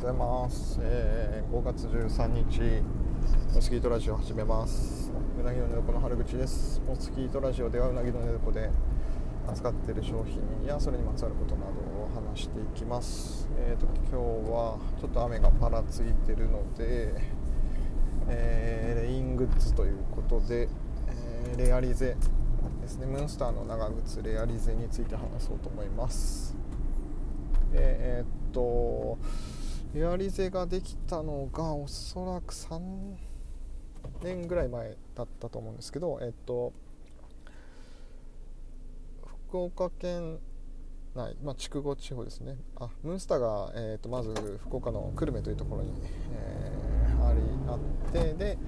ございます、えー、5月13日モスキートラジオ始めます。うなぎの寝床の春口です。モスキートラジオではうなぎの寝床で扱っている商品やそれにまつわることなどを話していきます。えーと今日はちょっと雨がパラついてるので、えー、レイングッズということで、えー、レアリゼですね。ムーンスターの長靴レアリゼについて話そうと思います。えー、っとエアリゼができたのがおそらく3年ぐらい前だったと思うんですけどえっと福岡県内、まあ、筑後地方ですね。あムンスターが、えー、とまず福岡の久留米というところに、えー、ありあってで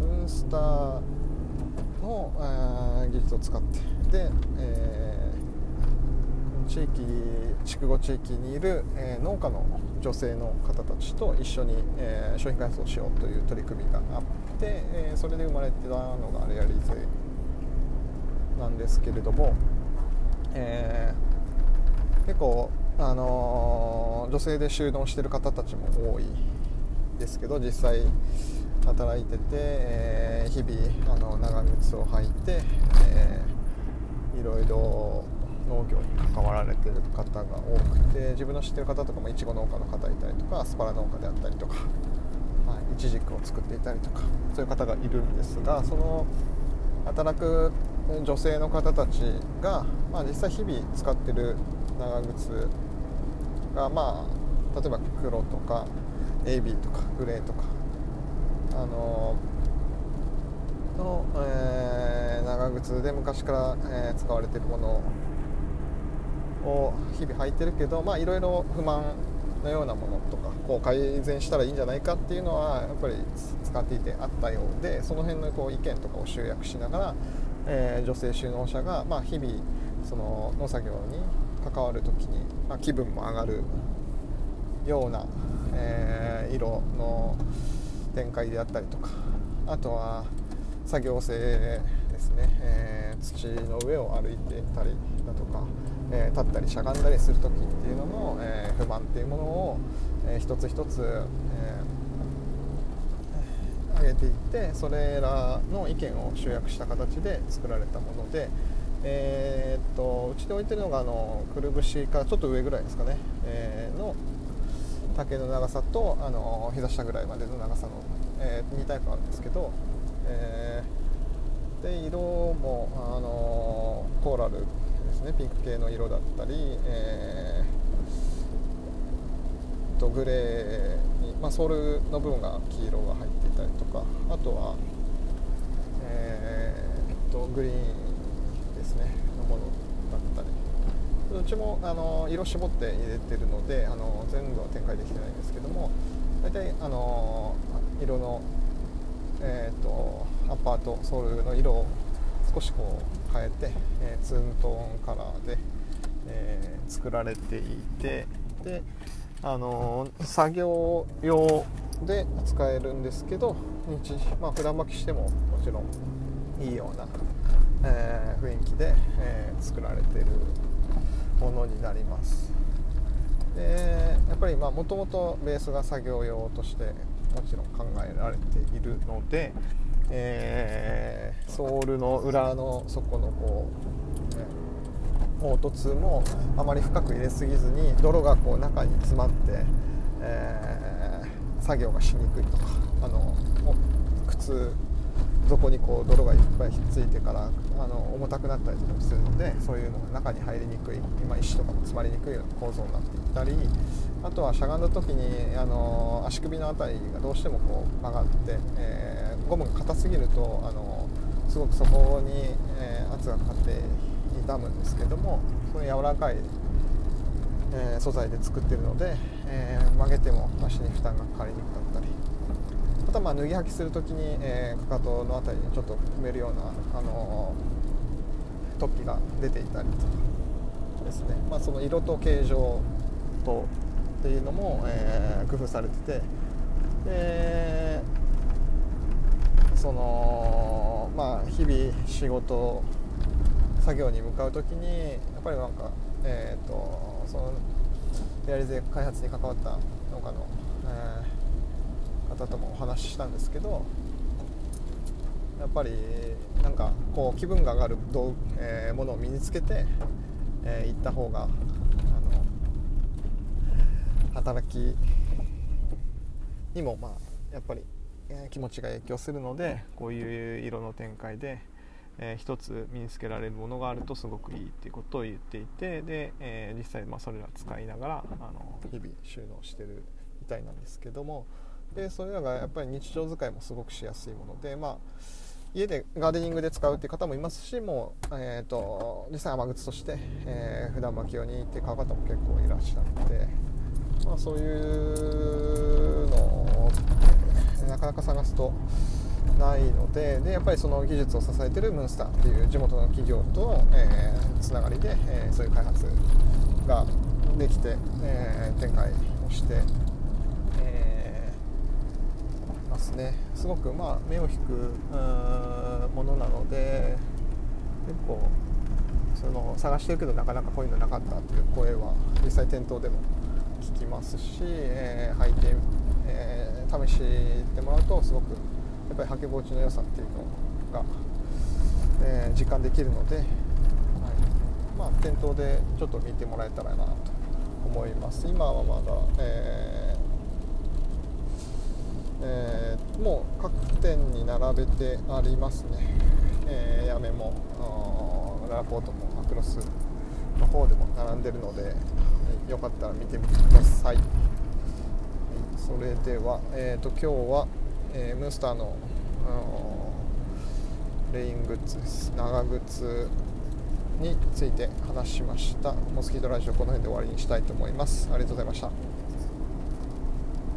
ムンスターの、え、技術を使ってで、えー地域筑後地域にいる、えー、農家の女性の方たちと一緒に、えー、商品開発をしようという取り組みがあって、えー、それで生まれてたのがレアリーゼなんですけれども、え結構、あの女性で収納してる方たちも多いですけど実際働いてて、え日々あの長靴を履いて、えいろいろ農業に関わられてる方が多くて自分の知ってる方とかもいちご農家の方いたりとかアスパラ農家であったりとか、はい、イチジクを作っていたりとかそういう方がいるんですがその働く女性の方たちが、まあ、実際日々使ってる長靴がまあ例えば黒とか AB とかグレーとかあのの、えー、長靴で昔から、えー、使われているものを日々履いてるけどまいろいろ不満のようなものとかこう改善したらいいんじゃないかっていうのはやっぱり使っていてあったようでその辺のこう意見とかを集約しながら、えー、女性就農者が、まあ、日々その農作業に関わる時に、まあ、気分も上がるような、えー、色の展開であったりとかあとは作業性ですね、えー、土の上を歩いていたりだとかえー、立ったりしゃがんだりする時っていうのの、え、不満っていうものを、えー、一つ一つ、えー、上げていってそれらの意見を集約した形で作られたもので、えー、っとうちで置いてるのがあのくるぶしからちょっと上ぐらいですかね、えー、の丈の長さとあの膝下ぐらいまでの長さの、えー、2タイプあるんですけど、で色もあのコーラルですね。ピンク系の色だったり、えー、とグレーに、まあ、ソールの部分が黄色が入っていたりとかあとは、えー、とグリーンですね。のものだったり。うちもあの色絞って入れてるのであの全部は展開できてないんですけども大体あの色の、えーと、アパーとソールの色を少しこう変えて、えー、ツントーンカラーで、えー、作られていてで、あのー、作業用で使えるんですけど日、まあ、普段巻きしてももちろんいいような、えー、雰囲気で、え、作られてるものになります。でやっぱりもともとベースが作業用としてもちろん考えられているので、えー、ソールの裏の底のこう、ね、凹凸もあまり深く入れすぎずに泥がこう中に詰まって、えー、作業がしにくいとかあの靴底にこう泥がいっぱいひっついてからあの重たくなったりとかするのでそういうのが中に入りにくい今石とかも詰まりにくいような構造になっていったりあとはしゃがんだ時にあの足首の辺りがどうしてもこう曲がって、えー、ゴムが硬すぎるとあのすごくそこに、えー、圧がかかって痛むんですけどもその柔らかい、えー、素材で作ってるので、え曲げても足に負担がかかりにくかったり。あとはまあ脱ぎ履きする時に、えかかとの辺りにちょっと踏めるような、あの突起が出ていたりとかですね、まあ、その色と形状とっていうのも、え、工夫されてて。でそのまあ日々仕事作業に向かう時にやっぱりなんかえっ、ー、とそのエアリゼ開発に関わった農家の、えー、方ともお話ししたんですけどやっぱりなんかこう気分が上がる道、えー、ものを身につけて、えー、行った方があの働きにもまあやっぱり、え、気持ちが影響するのでこういう色の展開で、えー、一つ身につけられるものがあるとすごくいいっていうことを言っていてで、えー、実際まあそれら使いながらあの日々収納してるみたいなんですけどもでそれらがやっぱり日常使いもすごくしやすいものでまあ家でガーデニングで使うっていう方もいますしもう、えーと、実際雨靴として、えー、普段巻き用にって買う方も結構いらっしゃって、まあ、そういうのをなかなか探すとないのででやっぱりその技術を支えてるムンスターっていう地元の企業との、えー、つながりで、えー、そういう開発ができて、えー、展開をしてえますね。すごくまあ目を引くものなので結構その探してるけどなかなかこういうのなかったっていう声は実際店頭でも聞きますし、えー、履いて、えー、試してもらうとすごくやっぱり履き心地の良さっていうのが、えー、実感できるので、はい。まあ、店頭でちょっと見てもらえたらなと思います。今はまだ、ええー、もう各店に並べてありますね、えー、やめもラコートもアクロスの方でも並んでるので、よかったら見てみてください、はい、それでは、えーと、今日は、えー、ムースターのレイングッズです。長靴について話しました。モスキートラジオこの辺で終わりにしたいと思います。ありがとうございました。